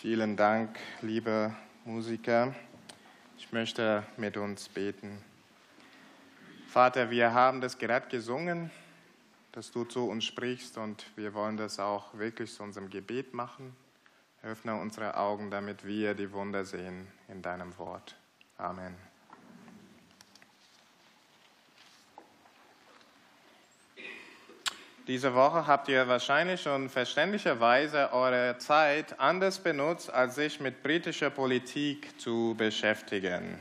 Vielen Dank, liebe Musiker. Ich möchte mit uns beten. Vater, wir haben das gerade gesungen, dass du zu uns sprichst und wir wollen das auch wirklich zu unserem Gebet machen. Öffne unsere Augen, damit wir die Wunder sehen in deinem Wort. Amen. Diese Woche habt ihr wahrscheinlich schon verständlicherweise eure Zeit anders benutzt, als sich mit britischer Politik zu beschäftigen.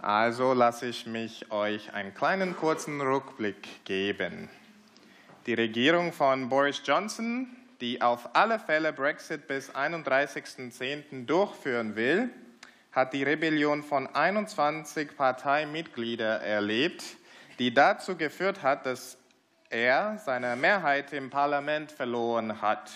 Also lasse ich mich euch einen kleinen kurzen Rückblick geben. Die Regierung von Boris Johnson, die auf alle Fälle Brexit bis 31.10. durchführen will, hat die Rebellion von 21 Parteimitgliedern erlebt, die dazu geführt hat, dass er seine Mehrheit im Parlament verloren hat.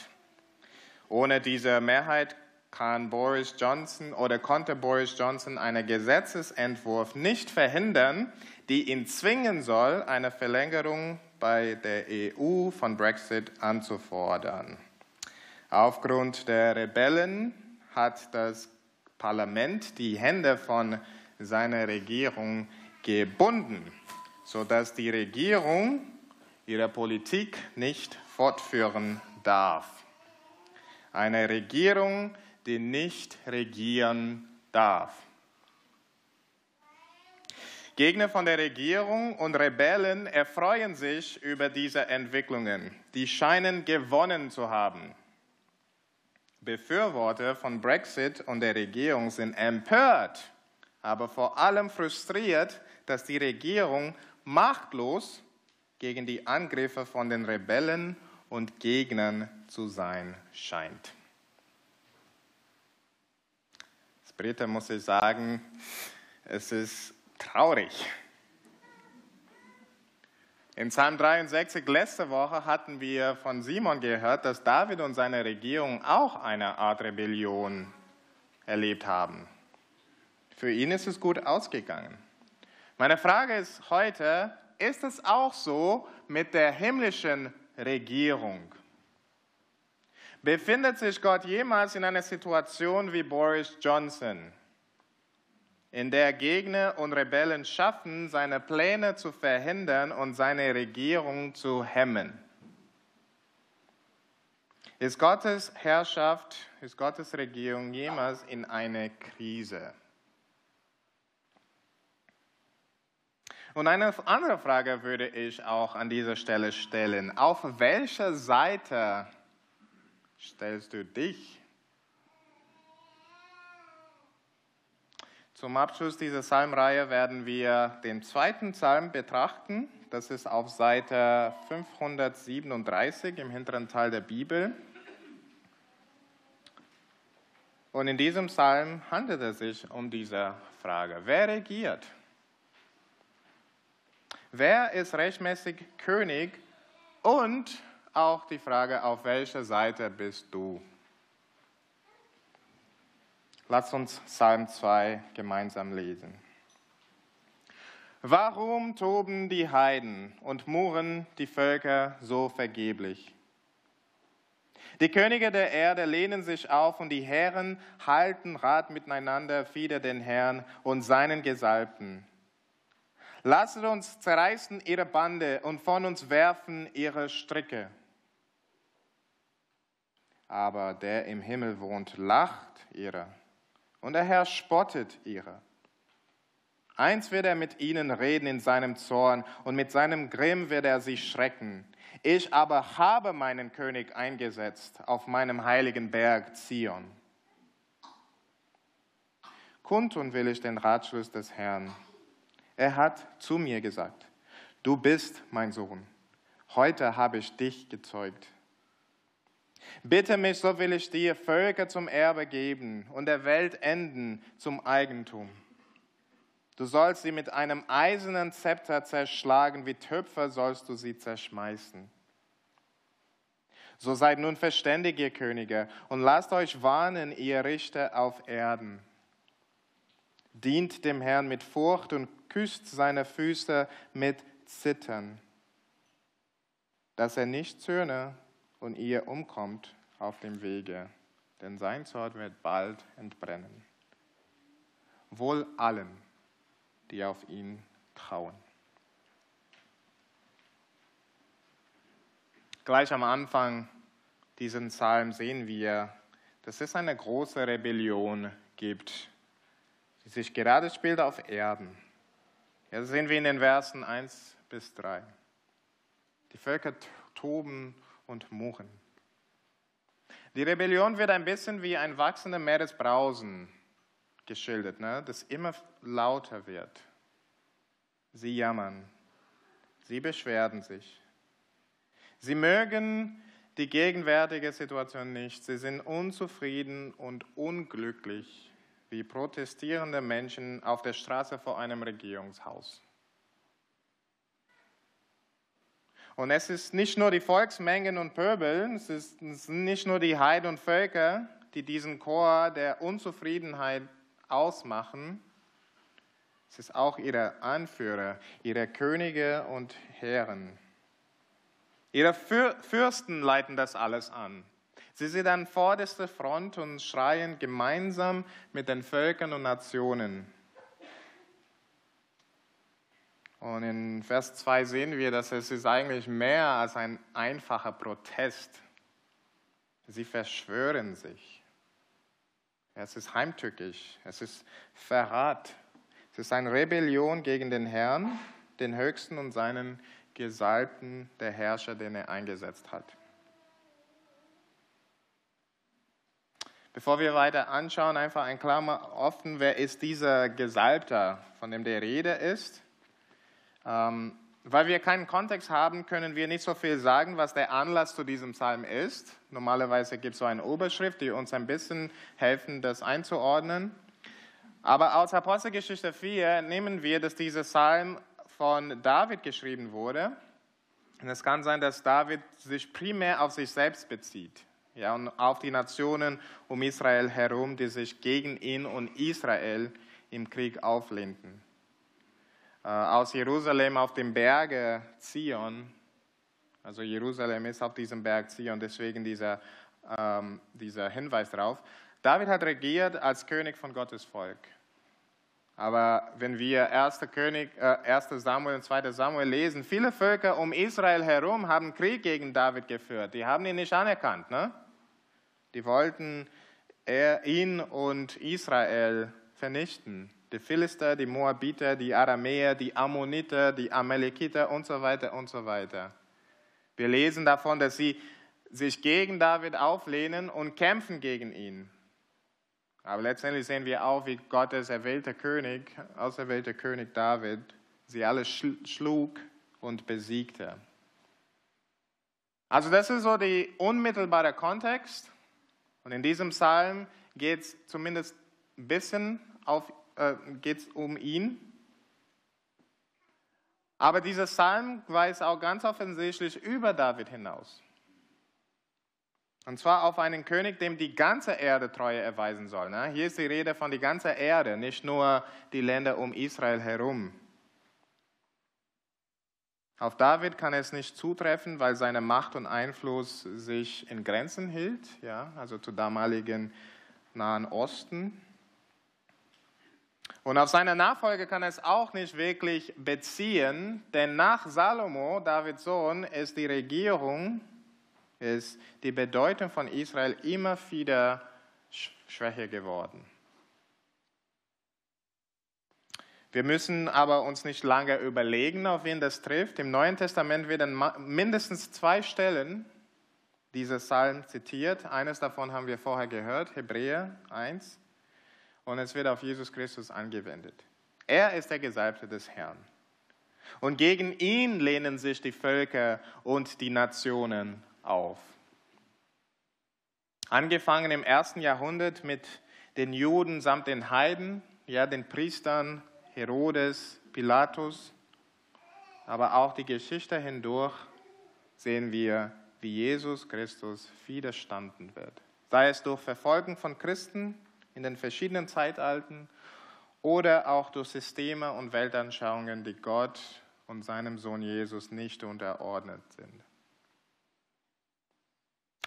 Ohne diese Mehrheit kann Boris Johnson oder konnte Boris Johnson einen Gesetzesentwurf nicht verhindern, die ihn zwingen soll, eine Verlängerung bei der EU von Brexit anzufordern. Aufgrund der Rebellen hat das Parlament die Hände von seiner Regierung gebunden, sodass die Regierung ihre Politik nicht fortführen darf. Eine Regierung, die nicht regieren darf. Gegner von der Regierung und Rebellen erfreuen sich über diese Entwicklungen. Die scheinen gewonnen zu haben. Befürworter von Brexit und der Regierung sind empört, aber vor allem frustriert, dass die Regierung machtlos gegen die Angriffe von den Rebellen und Gegnern zu sein scheint. Als Brite muss ich sagen, es ist traurig. In Psalm 63 letzte Woche hatten wir von Simon gehört, dass David und seine Regierung auch eine Art Rebellion erlebt haben. Für ihn ist es gut ausgegangen. Meine Frage ist heute, ist es auch so mit der himmlischen Regierung. Befindet sich Gott jemals in einer Situation wie Boris Johnson, in der Gegner und Rebellen schaffen, seine Pläne zu verhindern und seine Regierung zu hemmen? Ist Gottes Herrschaft, ist Gottes Regierung jemals in einer Krise? Und eine andere Frage würde ich auch an dieser Stelle stellen. Auf welcher Seite stellst du dich? Zum Abschluss dieser Psalmreihe werden wir den zweiten Psalm betrachten. Das ist auf Seite 537 im hinteren Teil der Bibel. Und in diesem Psalm handelt es sich um diese Frage. Wer regiert? Wer ist rechtmäßig König und auch die Frage, auf welcher Seite bist du? Lass uns Psalm 2 gemeinsam lesen. Warum toben die Heiden und murren die Völker so vergeblich? Die Könige der Erde lehnen sich auf und die Herren halten Rat miteinander wider den Herrn und seinen Gesalbten. Lasset uns zerreißen ihre Bande und von uns werfen ihre Stricke. Aber der im Himmel wohnt, lacht ihre und der Herr spottet ihre. Eins wird er mit ihnen reden in seinem Zorn und mit seinem Grimm wird er sie schrecken. Ich aber habe meinen König eingesetzt auf meinem heiligen Berg Zion. Kundtun will ich den Ratschluss des Herrn er hat zu mir gesagt, du bist mein Sohn, heute habe ich dich gezeugt. Bitte mich, so will ich dir Völker zum Erbe geben und der Welt enden zum Eigentum. Du sollst sie mit einem eisernen Zepter zerschlagen, wie Töpfer sollst du sie zerschmeißen. So seid nun verständig, ihr Könige, und lasst euch warnen, ihr Richter auf Erden. Dient dem Herrn mit Furcht und küsst seine Füße mit Zittern, dass er nicht zürne und ihr umkommt auf dem Wege. denn sein Zorn wird bald entbrennen. Wohl allen, die auf ihn trauen. Gleich am Anfang diesen Psalm sehen wir, dass es eine große Rebellion gibt, die sich gerade spielt auf Erden. Ja, das sehen wir in den Versen 1 bis 3. Die Völker toben und murren. Die Rebellion wird ein bisschen wie ein wachsender Meeresbrausen geschildert, ne? das immer lauter wird. Sie jammern, sie beschweren sich. Sie mögen die gegenwärtige Situation nicht. Sie sind unzufrieden und unglücklich wie protestierende Menschen auf der Straße vor einem Regierungshaus. Und es ist nicht nur die Volksmengen und Pöbel, es, ist, es sind nicht nur die Heiden und Völker, die diesen Chor der Unzufriedenheit ausmachen, es ist auch ihre Anführer, ihre Könige und Herren. Ihre Fürsten leiten das alles an. Sie sind an vorderster Front und schreien gemeinsam mit den Völkern und Nationen. Und in Vers 2 sehen wir, dass es ist eigentlich mehr als ein einfacher Protest. Sie verschwören sich. Es ist heimtückisch. Es ist Verrat. Es ist eine Rebellion gegen den Herrn, den Höchsten und seinen Gesalbten, der Herrscher, den er eingesetzt hat. Bevor wir weiter anschauen, einfach ein Klammer offen, wer ist dieser Gesalbter, von dem der Rede ist? Ähm, weil wir keinen Kontext haben, können wir nicht so viel sagen, was der Anlass zu diesem Psalm ist. Normalerweise gibt es so eine Oberschrift, die uns ein bisschen helfen, das einzuordnen. Aber aus Apostelgeschichte 4 nehmen wir, dass dieser Psalm von David geschrieben wurde. Und es kann sein, dass David sich primär auf sich selbst bezieht ja, und auf die Nationen um Israel herum, die sich gegen ihn und Israel im Krieg auflehnten. Äh, aus Jerusalem auf dem Berge Zion. Also Jerusalem ist auf diesem Berg Zion, deswegen dieser, ähm, dieser Hinweis darauf. David hat regiert als König von Gottes Volk. Aber wenn wir 1. König, äh, 1. Samuel und 2. Samuel lesen, viele Völker um Israel herum haben Krieg gegen David geführt. Die haben ihn nicht anerkannt. Ne? Die wollten er, ihn und Israel vernichten die Philister, die Moabiter, die Aramäer, die Ammoniter, die Amalekiter und so weiter und so weiter. Wir lesen davon, dass sie sich gegen David auflehnen und kämpfen gegen ihn. Aber letztendlich sehen wir auch, wie Gottes erwählter König, auserwählter König David, sie alle schlug und besiegte. Also das ist so der unmittelbare Kontext. Und in diesem Psalm geht es zumindest ein bisschen auf äh, geht es um ihn. Aber dieser Psalm weist auch ganz offensichtlich über David hinaus. Und zwar auf einen König, dem die ganze Erde Treue erweisen soll. Ne? Hier ist die Rede von der ganzen Erde, nicht nur die Länder um Israel herum. Auf David kann es nicht zutreffen, weil seine Macht und Einfluss sich in Grenzen hielt, ja, also zu damaligen Nahen Osten. Und auf seine Nachfolge kann es auch nicht wirklich beziehen, denn nach Salomo, Davids Sohn, ist die Regierung, ist die Bedeutung von Israel immer wieder schwächer geworden. Wir müssen aber uns nicht lange überlegen, auf wen das trifft. Im Neuen Testament werden mindestens zwei Stellen dieser Psalm zitiert. Eines davon haben wir vorher gehört, Hebräer 1 und es wird auf Jesus Christus angewendet. Er ist der Gesalbte des Herrn. Und gegen ihn lehnen sich die Völker und die Nationen auf. Angefangen im ersten Jahrhundert mit den Juden samt den Heiden, ja, den Priestern, Herodes, Pilatus, aber auch die Geschichte hindurch sehen wir, wie Jesus Christus widerstanden wird. Sei es durch Verfolgung von Christen, in den verschiedenen Zeitalten oder auch durch Systeme und Weltanschauungen, die Gott und seinem Sohn Jesus nicht unterordnet sind.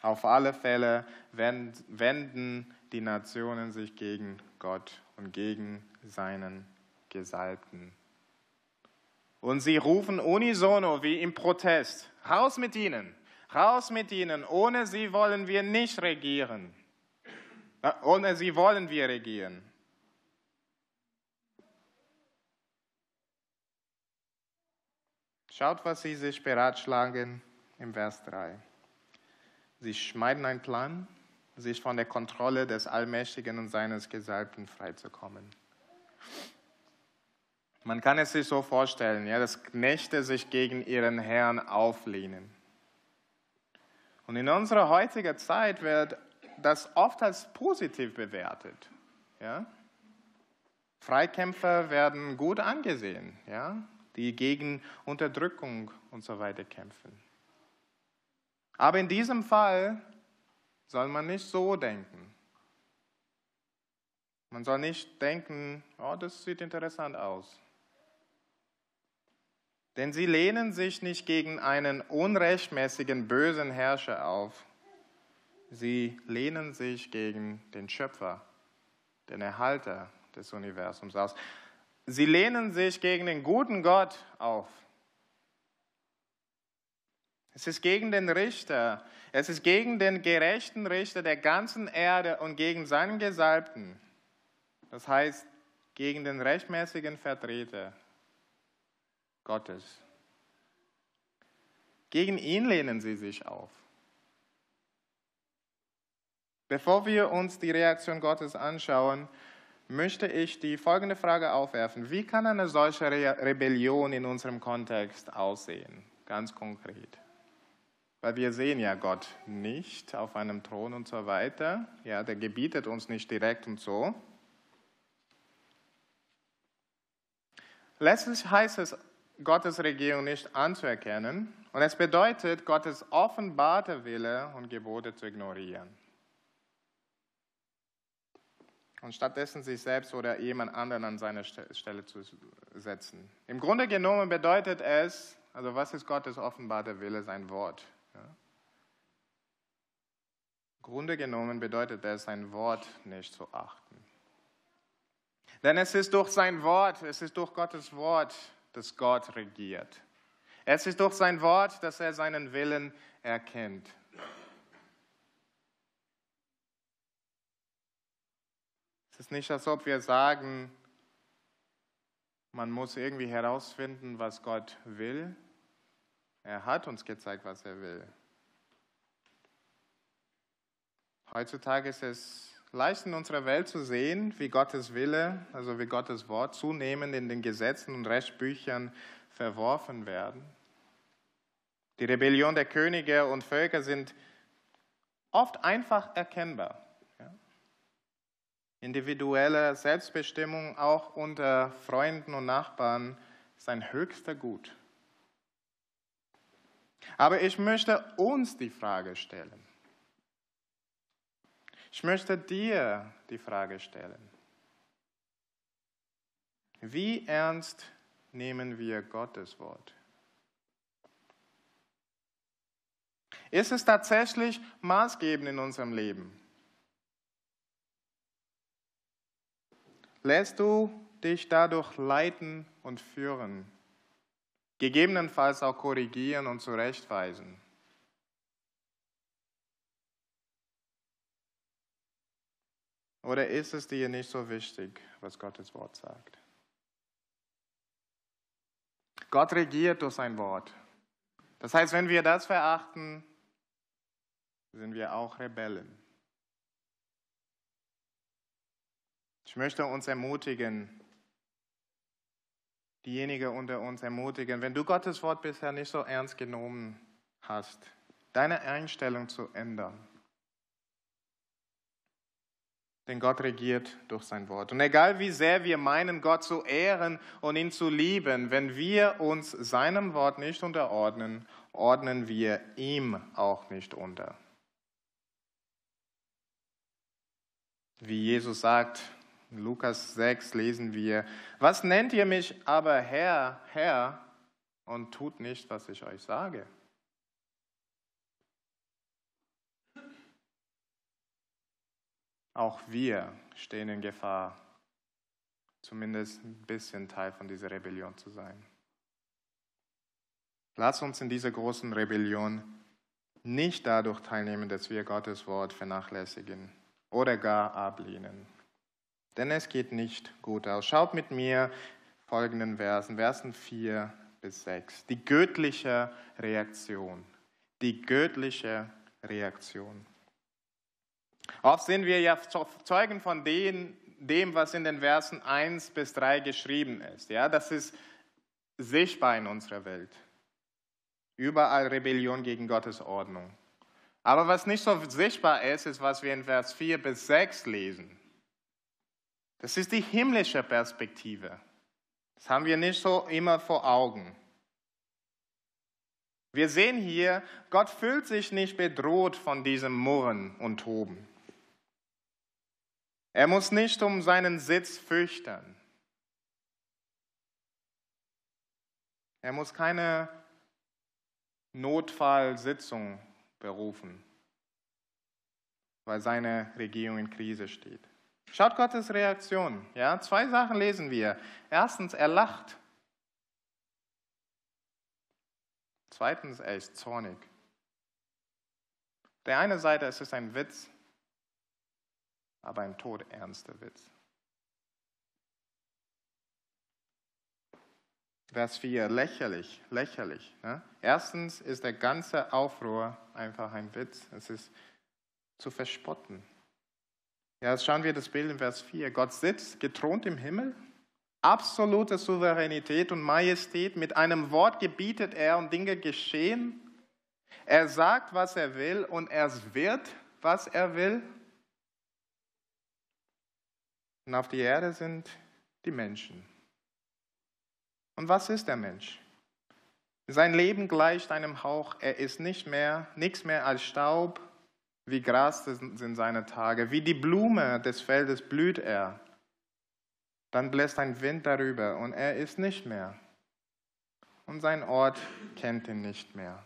Auf alle Fälle wenden die Nationen sich gegen Gott und gegen seinen Gesalbten. Und sie rufen unisono wie im Protest, raus mit ihnen, raus mit ihnen, ohne sie wollen wir nicht regieren. Ohne sie wollen wir regieren. Schaut, was sie sich beratschlagen im Vers 3. Sie schmeiden einen Plan, sich von der Kontrolle des Allmächtigen und seines Gesalbten freizukommen. Man kann es sich so vorstellen, ja, dass Knechte sich gegen ihren Herrn auflehnen. Und in unserer heutigen Zeit wird das oft als positiv bewertet. Ja? Freikämpfer werden gut angesehen, ja? die gegen Unterdrückung und so weiter kämpfen. Aber in diesem Fall soll man nicht so denken. Man soll nicht denken, oh, das sieht interessant aus. Denn sie lehnen sich nicht gegen einen unrechtmäßigen, bösen Herrscher auf. Sie lehnen sich gegen den Schöpfer, den Erhalter des Universums aus. Sie lehnen sich gegen den guten Gott auf. Es ist gegen den Richter, es ist gegen den gerechten Richter der ganzen Erde und gegen seinen Gesalbten. Das heißt, gegen den rechtmäßigen Vertreter Gottes. Gegen ihn lehnen sie sich auf. Bevor wir uns die Reaktion Gottes anschauen, möchte ich die folgende Frage aufwerfen. Wie kann eine solche Re Rebellion in unserem Kontext aussehen? Ganz konkret. Weil wir sehen ja Gott nicht auf einem Thron und so weiter. Ja, der gebietet uns nicht direkt und so. Letztlich heißt es Gottes Regierung nicht anzuerkennen. Und es bedeutet, Gottes offenbarte Wille und Gebote zu ignorieren. Und stattdessen sich selbst oder jemand anderen an seine Stelle zu setzen. Im Grunde genommen bedeutet es, also was ist Gottes offenbarte Wille, sein Wort. Ja? Grunde genommen bedeutet es, sein Wort nicht zu achten. Denn es ist durch sein Wort, es ist durch Gottes Wort, dass Gott regiert. Es ist durch sein Wort, dass er seinen Willen erkennt. Es ist nicht, als ob wir sagen, man muss irgendwie herausfinden, was Gott will. Er hat uns gezeigt, was er will. Heutzutage ist es leicht in unserer Welt zu sehen, wie Gottes Wille, also wie Gottes Wort zunehmend in den Gesetzen und Rechtsbüchern verworfen werden. Die Rebellion der Könige und Völker sind oft einfach erkennbar. Individuelle Selbstbestimmung auch unter Freunden und Nachbarn ist ein höchster Gut. Aber ich möchte uns die Frage stellen. Ich möchte dir die Frage stellen. Wie ernst nehmen wir Gottes Wort? Ist es tatsächlich maßgebend in unserem Leben? Lässt du dich dadurch leiten und führen? Gegebenenfalls auch korrigieren und zurechtweisen? Oder ist es dir nicht so wichtig, was Gottes Wort sagt? Gott regiert durch sein Wort. Das heißt, wenn wir das verachten, sind wir auch Rebellen. Ich möchte uns ermutigen, diejenigen unter uns ermutigen, wenn du Gottes Wort bisher nicht so ernst genommen hast, deine Einstellung zu ändern. Denn Gott regiert durch sein Wort. Und egal wie sehr wir meinen, Gott zu ehren und ihn zu lieben, wenn wir uns seinem Wort nicht unterordnen, ordnen wir ihm auch nicht unter. Wie Jesus sagt, in Lukas 6 lesen wir, was nennt ihr mich aber Herr, Herr und tut nicht, was ich euch sage? Auch wir stehen in Gefahr, zumindest ein bisschen Teil von dieser Rebellion zu sein. Lass uns in dieser großen Rebellion nicht dadurch teilnehmen, dass wir Gottes Wort vernachlässigen oder gar ablehnen. Denn es geht nicht gut aus. Schaut mit mir folgenden Versen, Versen 4 bis 6. Die göttliche Reaktion. Die göttliche Reaktion. Oft sind wir ja Zeugen von dem, dem, was in den Versen 1 bis 3 geschrieben ist. Ja, das ist sichtbar in unserer Welt. Überall Rebellion gegen Gottes Ordnung. Aber was nicht so sichtbar ist, ist, was wir in Vers 4 bis 6 lesen. Das ist die himmlische Perspektive. Das haben wir nicht so immer vor Augen. Wir sehen hier, Gott fühlt sich nicht bedroht von diesem Murren und Toben. Er muss nicht um seinen Sitz fürchten. Er muss keine Notfallsitzung berufen, weil seine Regierung in Krise steht. Schaut Gottes Reaktion. Ja, zwei Sachen lesen wir. Erstens, er lacht. Zweitens, er ist zornig. Der eine Seite, es ist ein Witz, aber ein todernster Witz. Vers 4, lächerlich, lächerlich. Ne? Erstens ist der ganze Aufruhr einfach ein Witz. Es ist zu verspotten. Ja, jetzt schauen wir das Bild in Vers 4. Gott sitzt gethront im Himmel, absolute Souveränität und Majestät. Mit einem Wort gebietet er und Dinge geschehen. Er sagt, was er will und er wird, was er will. Und auf die Erde sind die Menschen. Und was ist der Mensch? Sein Leben gleicht einem Hauch. Er ist nicht mehr, nichts mehr als Staub. Wie Gras sind seine Tage. Wie die Blume des Feldes blüht er. Dann bläst ein Wind darüber und er ist nicht mehr. Und sein Ort kennt ihn nicht mehr.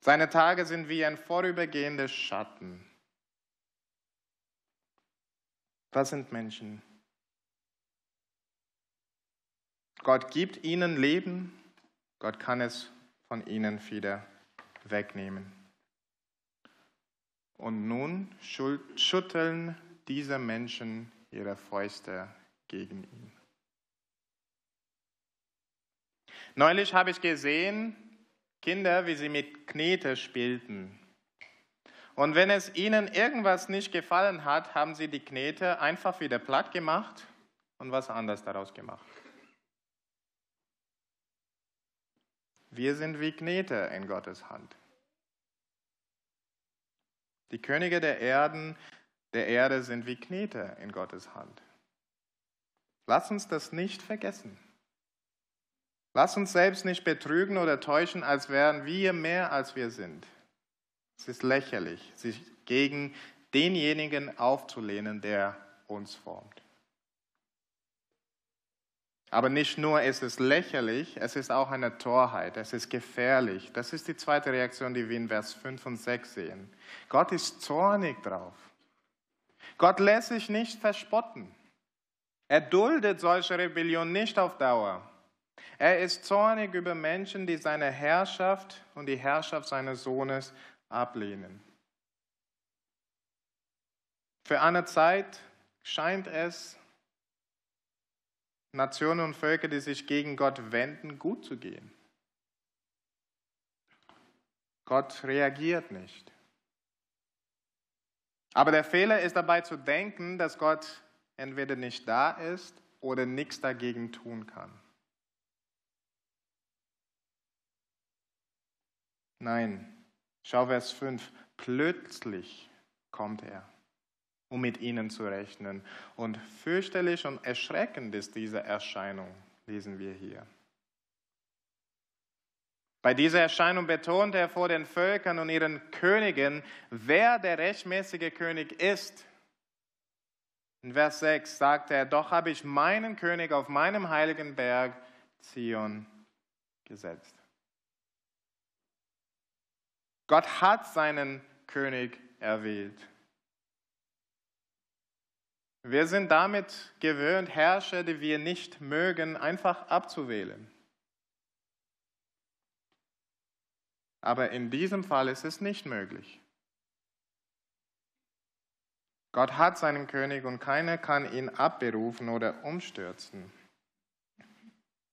Seine Tage sind wie ein vorübergehender Schatten. Was sind Menschen? Gott gibt ihnen Leben, Gott kann es von ihnen wieder wegnehmen. Und nun schütteln diese Menschen ihre Fäuste gegen ihn. Neulich habe ich gesehen, Kinder, wie sie mit Knete spielten. Und wenn es ihnen irgendwas nicht gefallen hat, haben sie die Knete einfach wieder platt gemacht und was anderes daraus gemacht. Wir sind wie Knete in Gottes Hand. Die Könige der Erden, der Erde sind wie Knete in Gottes Hand. Lass uns das nicht vergessen. Lass uns selbst nicht betrügen oder täuschen, als wären wir mehr, als wir sind. Es ist lächerlich, sich gegen denjenigen aufzulehnen, der uns formt. Aber nicht nur ist es lächerlich, es ist auch eine Torheit, es ist gefährlich. Das ist die zweite Reaktion, die wir in Vers 5 und 6 sehen. Gott ist zornig drauf. Gott lässt sich nicht verspotten. Er duldet solche Rebellion nicht auf Dauer. Er ist zornig über Menschen, die seine Herrschaft und die Herrschaft seines Sohnes ablehnen. Für eine Zeit scheint es Nationen und Völker, die sich gegen Gott wenden, gut zu gehen. Gott reagiert nicht. Aber der Fehler ist dabei zu denken, dass Gott entweder nicht da ist oder nichts dagegen tun kann. Nein, Schau Vers 5. Plötzlich kommt er, um mit ihnen zu rechnen. Und fürchterlich und erschreckend ist diese Erscheinung, lesen wir hier. Bei dieser Erscheinung betont er vor den Völkern und ihren Königen, wer der rechtmäßige König ist. In Vers 6 sagt er, doch habe ich meinen König auf meinem heiligen Berg Zion gesetzt. Gott hat seinen König erwählt. Wir sind damit gewöhnt, Herrscher, die wir nicht mögen, einfach abzuwählen. Aber in diesem Fall ist es nicht möglich. Gott hat seinen König und keiner kann ihn abberufen oder umstürzen.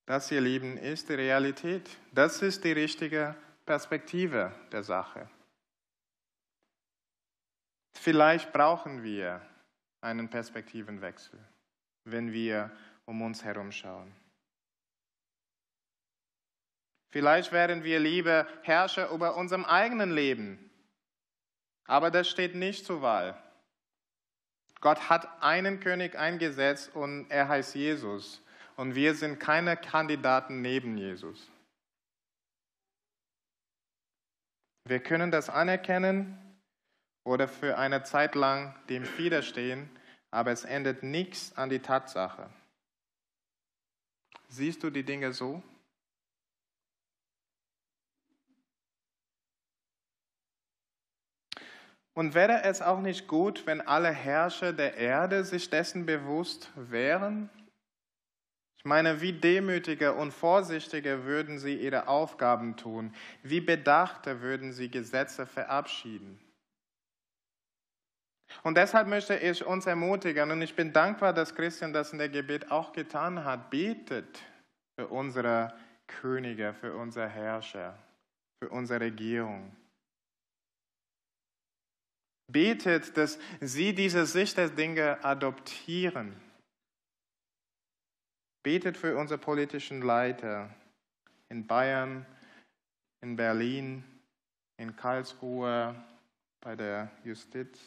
Das, ihr Lieben, ist die Realität. Das ist die richtige Perspektive der Sache. Vielleicht brauchen wir einen Perspektivenwechsel, wenn wir um uns herum schauen. Vielleicht wären wir lieber Herrscher über unserem eigenen Leben, aber das steht nicht zur Wahl. Gott hat einen König eingesetzt und er heißt Jesus. Und wir sind keine Kandidaten neben Jesus. Wir können das anerkennen oder für eine Zeit lang dem widerstehen, aber es ändert nichts an die Tatsache. Siehst du die Dinge so? Und wäre es auch nicht gut, wenn alle Herrscher der Erde sich dessen bewusst wären? Ich meine, wie demütiger und vorsichtiger würden sie ihre Aufgaben tun, wie bedachter würden sie Gesetze verabschieden. Und deshalb möchte ich uns ermutigen, und ich bin dankbar, dass Christian das in der Gebet auch getan hat, betet für unsere Könige, für unsere Herrscher, für unsere Regierung. Betet, dass sie diese Sicht der Dinge adoptieren Betet für unsere politischen Leiter in Bayern, in Berlin, in Karlsruhe, bei der Justiz,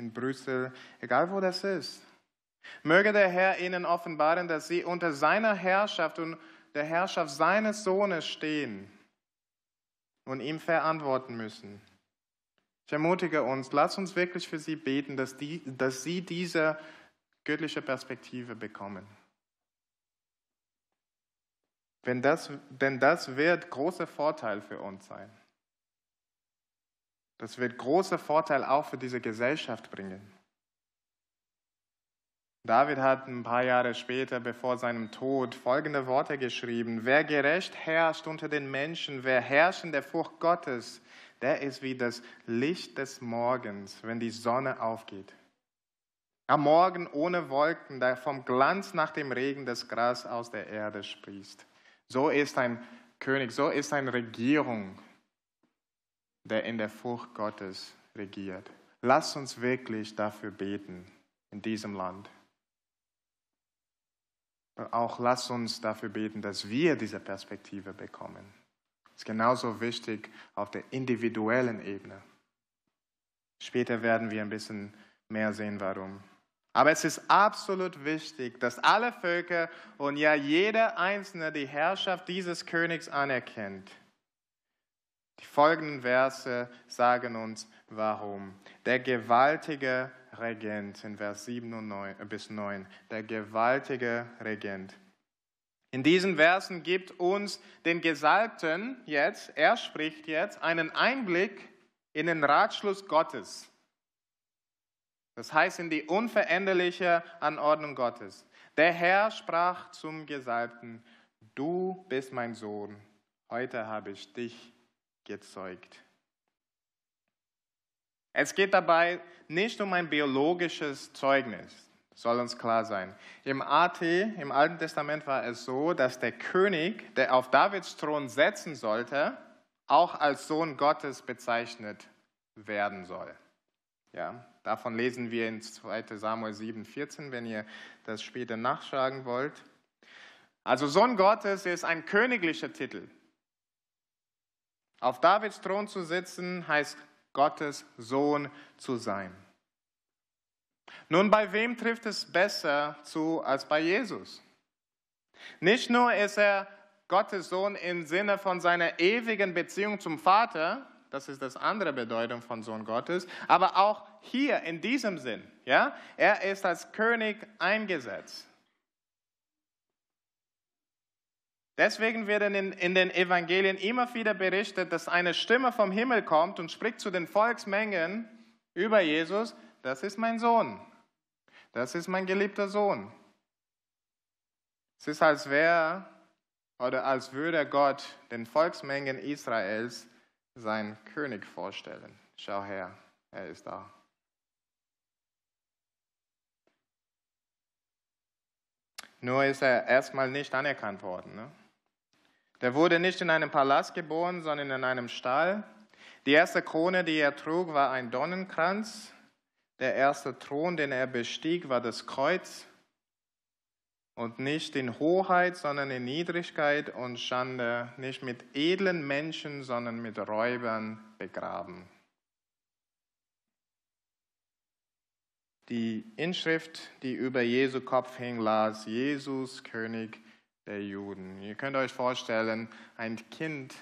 in Brüssel, egal wo das ist. Möge der Herr ihnen offenbaren, dass sie unter seiner Herrschaft und der Herrschaft seines Sohnes stehen und ihm verantworten müssen. Ich ermutige uns, lass uns wirklich für sie beten, dass, die, dass sie diese göttliche Perspektive bekommen. Wenn das, denn das wird großer Vorteil für uns sein. Das wird großer Vorteil auch für diese Gesellschaft bringen. David hat ein paar Jahre später, bevor seinem Tod, folgende Worte geschrieben. Wer gerecht herrscht unter den Menschen, wer herrscht in der Furcht Gottes, der ist wie das Licht des Morgens, wenn die Sonne aufgeht. Am Morgen ohne Wolken, da vom Glanz nach dem Regen das Gras aus der Erde sprießt. So ist ein König, so ist eine Regierung, der in der Furcht Gottes regiert. Lass uns wirklich dafür beten in diesem Land. Auch lass uns dafür beten, dass wir diese Perspektive bekommen. Das ist genauso wichtig auf der individuellen Ebene. Später werden wir ein bisschen mehr sehen, warum. Aber es ist absolut wichtig, dass alle Völker und ja jeder Einzelne die Herrschaft dieses Königs anerkennt. Die folgenden Verse sagen uns, warum. Der gewaltige Regent in Vers 7 und 9, äh, bis 9, der gewaltige Regent. In diesen Versen gibt uns den Gesalbten jetzt, er spricht jetzt, einen Einblick in den Ratschluss Gottes. Das heißt in die unveränderliche Anordnung Gottes. Der Herr sprach zum Gesalbten, du bist mein Sohn, heute habe ich dich gezeugt. Es geht dabei nicht um ein biologisches Zeugnis, soll uns klar sein. Im AT, im Alten Testament war es so, dass der König, der auf Davids Thron setzen sollte, auch als Sohn Gottes bezeichnet werden soll. Ja, davon lesen wir in 2 Samuel 7, 14, wenn ihr das später nachschlagen wollt. Also Sohn Gottes ist ein königlicher Titel. Auf Davids Thron zu sitzen heißt Gottes Sohn zu sein. Nun, bei wem trifft es besser zu als bei Jesus? Nicht nur ist er Gottes Sohn im Sinne von seiner ewigen Beziehung zum Vater, das ist das andere Bedeutung von Sohn Gottes. Aber auch hier in diesem Sinn, ja, er ist als König eingesetzt. Deswegen wird in, in den Evangelien immer wieder berichtet, dass eine Stimme vom Himmel kommt und spricht zu den Volksmengen über Jesus, das ist mein Sohn. das ist mein geliebter Sohn. Es ist, als wäre oder als würde Gott den Volksmengen Israels seinen König vorstellen. Schau her, er ist da. Nur ist er erstmal nicht anerkannt worden. Ne? Der wurde nicht in einem Palast geboren, sondern in einem Stall. Die erste Krone, die er trug, war ein Donnenkranz. Der erste Thron, den er bestieg, war das Kreuz. Und nicht in Hoheit, sondern in Niedrigkeit und Schande, nicht mit edlen Menschen, sondern mit Räubern begraben. Die Inschrift, die über Jesu Kopf hing, las Jesus, König der Juden. Ihr könnt euch vorstellen, ein Kind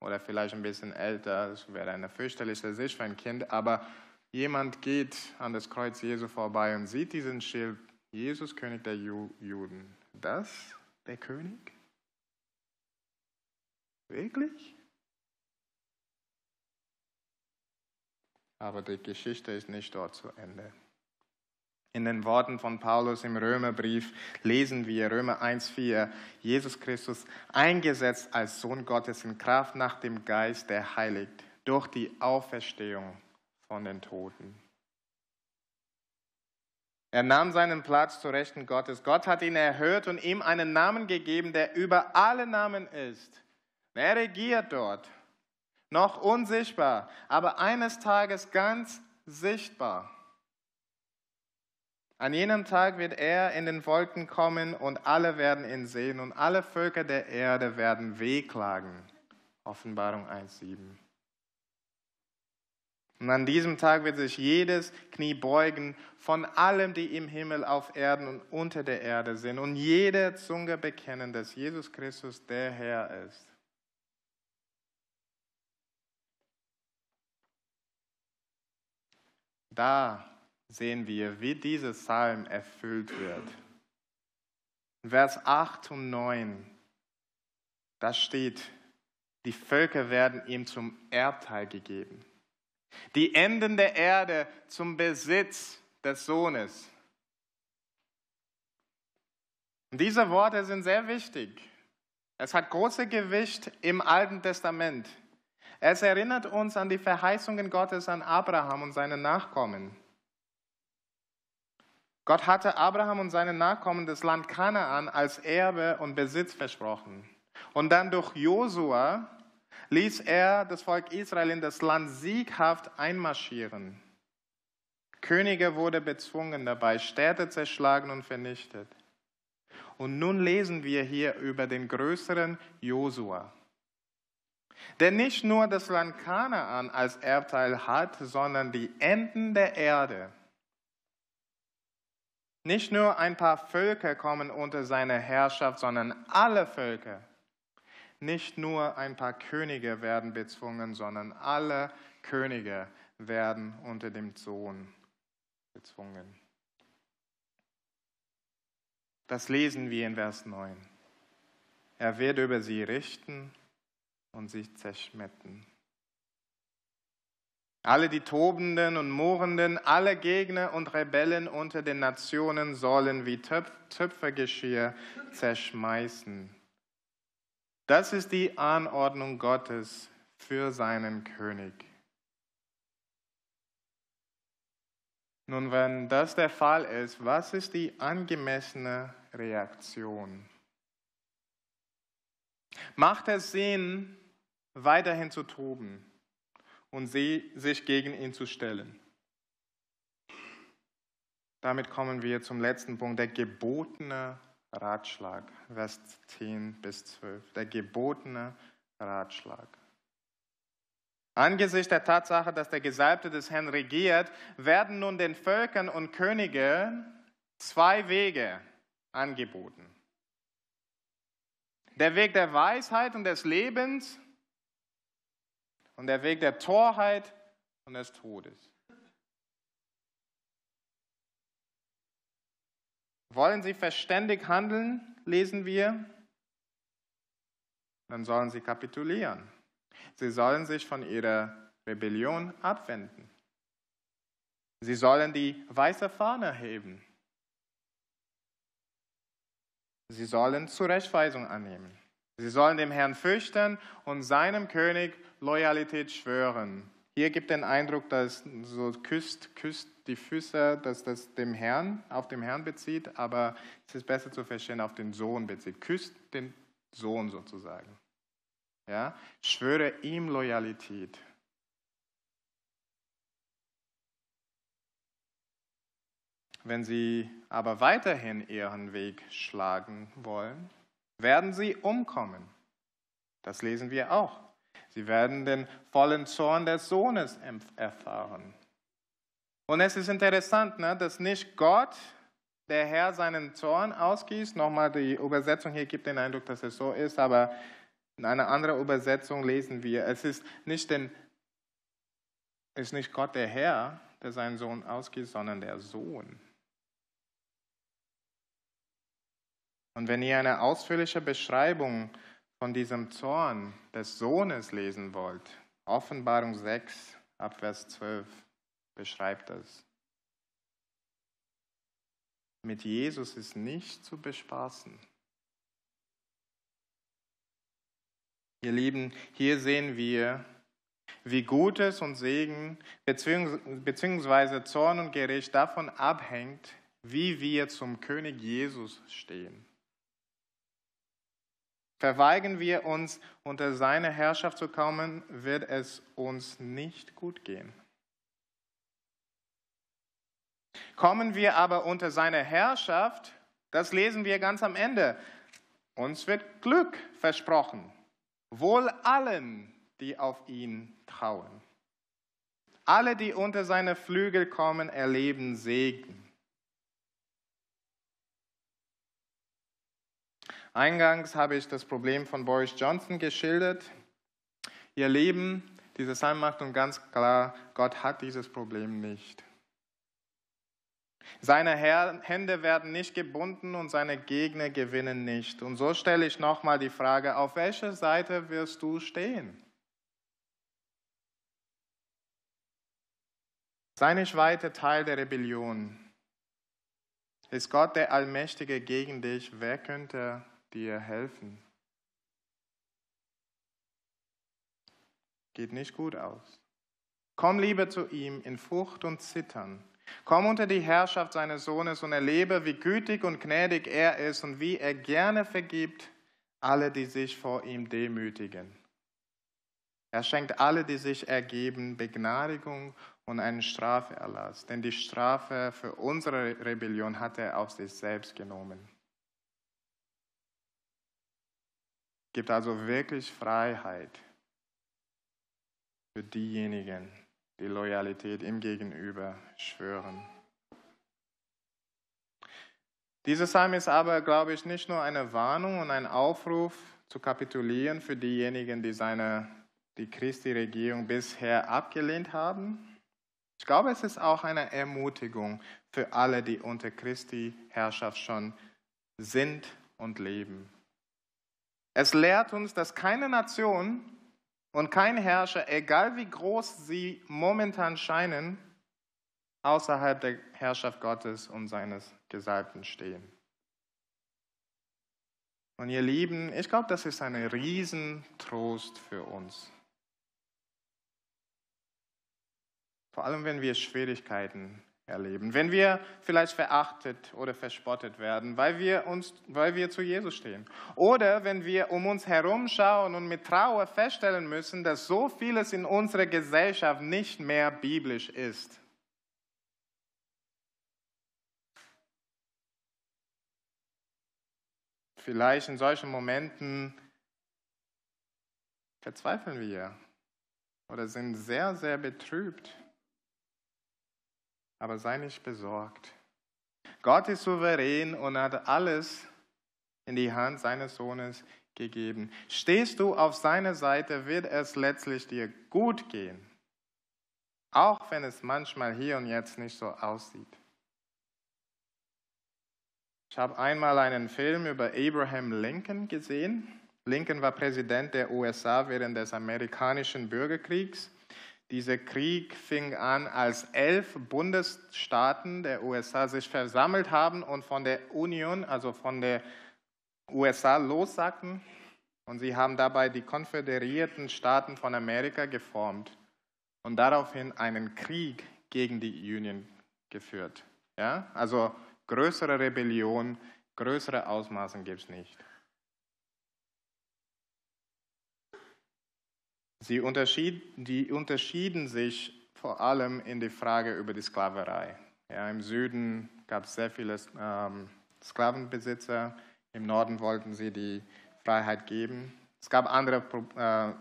oder vielleicht ein bisschen älter, das wäre eine fürchterliche Sicht für ein Kind, aber jemand geht an das Kreuz Jesu vorbei und sieht diesen Schild, Jesus, König der Juden. Das der König? Wirklich? Aber die Geschichte ist nicht dort zu Ende. In den Worten von Paulus im Römerbrief lesen wir Römer 1.4, Jesus Christus eingesetzt als Sohn Gottes in Kraft nach dem Geist, der heiligt, durch die Auferstehung von den Toten. Er nahm seinen Platz zu Rechten Gottes. Gott hat ihn erhört und ihm einen Namen gegeben, der über alle Namen ist. Er regiert dort, noch unsichtbar, aber eines Tages ganz sichtbar. An jenem Tag wird er in den Wolken kommen und alle werden ihn sehen und alle Völker der Erde werden wehklagen. Offenbarung 1.7. Und an diesem Tag wird sich jedes Knie beugen von allem, die im Himmel, auf Erden und unter der Erde sind und jede Zunge bekennen, dass Jesus Christus der Herr ist. Da sehen wir, wie dieser Psalm erfüllt wird. Vers 8 und 9, da steht, die Völker werden ihm zum Erbteil gegeben. Die Enden der Erde zum Besitz des Sohnes. Und diese Worte sind sehr wichtig. Es hat große Gewicht im Alten Testament. Es erinnert uns an die Verheißungen Gottes an Abraham und seine Nachkommen. Gott hatte Abraham und seinen Nachkommen das Land Kanaan als Erbe und Besitz versprochen. Und dann durch Josua ließ er das Volk Israel in das Land sieghaft einmarschieren. Könige wurde bezwungen dabei, Städte zerschlagen und vernichtet. Und nun lesen wir hier über den größeren Josua, der nicht nur das Land Kanaan als Erbteil hat, sondern die Enden der Erde. Nicht nur ein paar Völker kommen unter seine Herrschaft, sondern alle Völker. Nicht nur ein paar Könige werden bezwungen, sondern alle Könige werden unter dem Sohn bezwungen. Das lesen wir in Vers 9. Er wird über sie richten und sie zerschmetten. Alle die Tobenden und Murrenden, alle Gegner und Rebellen unter den Nationen sollen wie Töpf Töpfergeschirr zerschmeißen. Das ist die Anordnung Gottes für seinen König. Nun, wenn das der Fall ist, was ist die angemessene Reaktion? Macht es Sinn, weiterhin zu toben? Und sie sich gegen ihn zu stellen. Damit kommen wir zum letzten Punkt, der gebotene Ratschlag, Vers 10 bis 12. Der gebotene Ratschlag. Angesichts der Tatsache, dass der Gesalbte des Herrn regiert, werden nun den Völkern und Königen zwei Wege angeboten. Der Weg der Weisheit und des Lebens und der Weg der Torheit und des Todes. Wollen sie verständig handeln, lesen wir, dann sollen sie kapitulieren. Sie sollen sich von ihrer Rebellion abwenden. Sie sollen die weiße Fahne heben. Sie sollen Zurechtweisung annehmen. Sie sollen dem Herrn fürchten und seinem König Loyalität schwören. Hier gibt den Eindruck, dass so küsst, küsst die Füße, dass das dem Herrn, auf dem Herrn bezieht, aber es ist besser zu verstehen, auf den Sohn bezieht. Küsst den Sohn sozusagen. Ja? Schwöre ihm Loyalität. Wenn sie aber weiterhin ihren Weg schlagen wollen, werden sie umkommen. Das lesen wir auch. Sie werden den vollen Zorn des Sohnes erfahren. Und es ist interessant, ne, dass nicht Gott, der Herr, seinen Zorn ausgießt. Nochmal, die Übersetzung hier gibt den Eindruck, dass es so ist, aber in einer anderen Übersetzung lesen wir, es ist nicht, den, ist nicht Gott, der Herr, der seinen Sohn ausgießt, sondern der Sohn. Und wenn ihr eine ausführliche Beschreibung von diesem Zorn des Sohnes lesen wollt, Offenbarung 6 ab Vers 12 beschreibt das. Mit Jesus ist nicht zu bespaßen. Ihr Lieben, hier sehen wir, wie Gutes und Segen bzw. Zorn und Gericht davon abhängt, wie wir zum König Jesus stehen. Verweigern wir uns, unter seine Herrschaft zu kommen, wird es uns nicht gut gehen. Kommen wir aber unter seine Herrschaft, das lesen wir ganz am Ende, uns wird Glück versprochen, wohl allen, die auf ihn trauen. Alle, die unter seine Flügel kommen, erleben Segen. Eingangs habe ich das Problem von Boris Johnson geschildert. Ihr Leben, dieses Psalm macht uns ganz klar, Gott hat dieses Problem nicht. Seine Hände werden nicht gebunden und seine Gegner gewinnen nicht. Und so stelle ich nochmal die Frage, auf welcher Seite wirst du stehen? Sei nicht weiter Teil der Rebellion. Ist Gott der Allmächtige gegen dich? Wer könnte dir helfen. Geht nicht gut aus. Komm lieber zu ihm in Furcht und Zittern. Komm unter die Herrschaft seines Sohnes und erlebe, wie gütig und gnädig er ist und wie er gerne vergibt alle, die sich vor ihm demütigen. Er schenkt alle, die sich ergeben, Begnadigung und einen Straferlass, denn die Strafe für unsere Rebellion hat er auf sich selbst genommen. Gibt also wirklich Freiheit für diejenigen, die Loyalität ihm gegenüber schwören. Dieser Psalm ist aber, glaube ich, nicht nur eine Warnung und ein Aufruf zu kapitulieren für diejenigen, die seine, die Christi-Regierung bisher abgelehnt haben. Ich glaube, es ist auch eine Ermutigung für alle, die unter Christi Herrschaft schon sind und leben. Es lehrt uns, dass keine Nation und kein Herrscher, egal wie groß sie momentan scheinen, außerhalb der Herrschaft Gottes und seines Gesalbten stehen. Und ihr Lieben, ich glaube, das ist ein Riesentrost für uns. Vor allem, wenn wir Schwierigkeiten erleben. Wenn wir vielleicht verachtet oder verspottet werden, weil wir, uns, weil wir zu Jesus stehen. Oder wenn wir um uns herum schauen und mit Trauer feststellen müssen, dass so vieles in unserer Gesellschaft nicht mehr biblisch ist. Vielleicht in solchen Momenten verzweifeln wir oder sind sehr, sehr betrübt aber sei nicht besorgt. Gott ist souverän und hat alles in die Hand seines Sohnes gegeben. Stehst du auf seiner Seite, wird es letztlich dir gut gehen, auch wenn es manchmal hier und jetzt nicht so aussieht. Ich habe einmal einen Film über Abraham Lincoln gesehen. Lincoln war Präsident der USA während des amerikanischen Bürgerkriegs. Dieser Krieg fing an, als elf Bundesstaaten der USA sich versammelt haben und von der Union, also von der USA, lossagten. Und sie haben dabei die konföderierten Staaten von Amerika geformt und daraufhin einen Krieg gegen die Union geführt. Ja? Also größere Rebellion, größere Ausmaßen gibt es nicht. Sie unterschied, die unterschieden sich vor allem in der Frage über die Sklaverei. Ja, Im Süden gab es sehr viele ähm, Sklavenbesitzer, im Norden wollten sie die Freiheit geben. Es gab andere äh,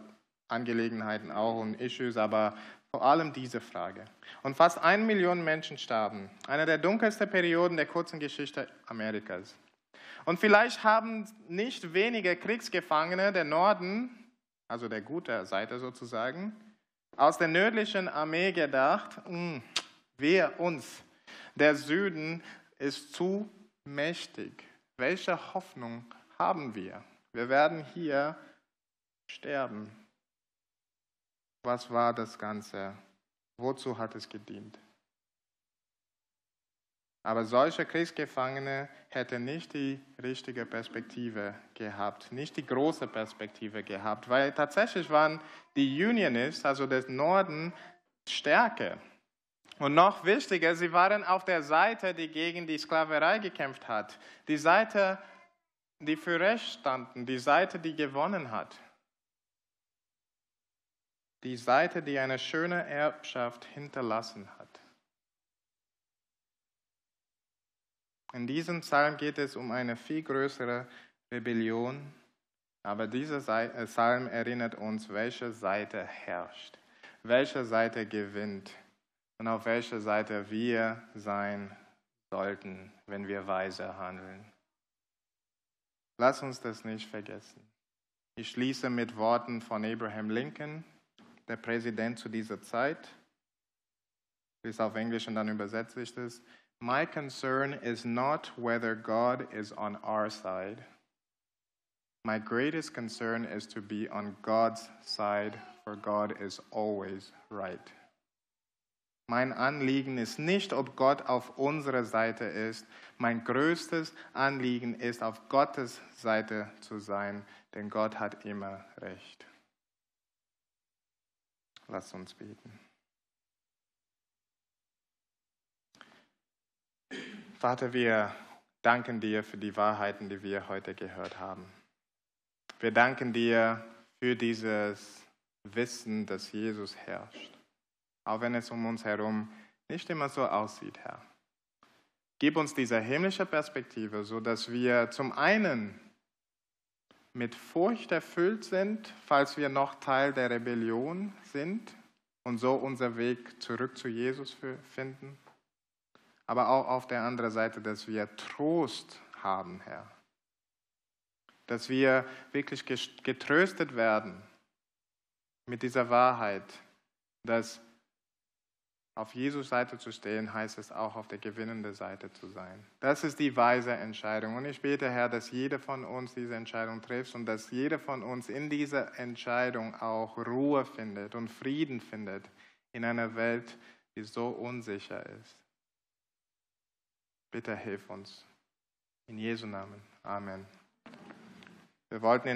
Angelegenheiten auch und Issues, aber vor allem diese Frage. Und fast eine Million Menschen starben. Eine der dunkelsten Perioden der kurzen Geschichte Amerikas. Und vielleicht haben nicht wenige Kriegsgefangene der Norden, also der guten Seite sozusagen, aus der nördlichen Armee gedacht, hm, wir uns, der Süden ist zu mächtig. Welche Hoffnung haben wir? Wir werden hier sterben. Was war das Ganze? Wozu hat es gedient? Aber solche Kriegsgefangene hätten nicht die richtige Perspektive gehabt, nicht die große Perspektive gehabt, weil tatsächlich waren die Unionists, also des Norden, stärker. Und noch wichtiger, sie waren auf der Seite, die gegen die Sklaverei gekämpft hat, die Seite, die für Recht standen, die Seite, die gewonnen hat, die Seite, die eine schöne Erbschaft hinterlassen hat. In diesem Psalm geht es um eine viel größere Rebellion, aber dieser äh, Psalm erinnert uns, welche Seite herrscht, welche Seite gewinnt und auf welcher Seite wir sein sollten, wenn wir weise handeln. Lass uns das nicht vergessen. Ich schließe mit Worten von Abraham Lincoln, der Präsident zu dieser Zeit. Lese auf Englisch und dann übersetze ich das. My concern is not whether God is on our side. My greatest concern is to be on God's side, for God is always right. Mein Anliegen ist nicht, ob Gott auf unserer Seite ist. Mein größtes Anliegen ist, auf Gottes Seite zu sein, denn Gott hat immer recht. Lass uns beten. Vater, wir danken dir für die Wahrheiten, die wir heute gehört haben. Wir danken dir für dieses Wissen, dass Jesus herrscht, auch wenn es um uns herum nicht immer so aussieht, Herr. Gib uns diese himmlische Perspektive, sodass wir zum einen mit Furcht erfüllt sind, falls wir noch Teil der Rebellion sind und so unser Weg zurück zu Jesus finden aber auch auf der anderen Seite, dass wir Trost haben, Herr. Dass wir wirklich getröstet werden mit dieser Wahrheit, dass auf Jesus Seite zu stehen, heißt es auch auf der gewinnenden Seite zu sein. Das ist die weise Entscheidung. Und ich bete, Herr, dass jeder von uns diese Entscheidung trifft und dass jeder von uns in dieser Entscheidung auch Ruhe findet und Frieden findet in einer Welt, die so unsicher ist. Bitte hilf uns. In Jesu Namen. Amen. Wir wollten in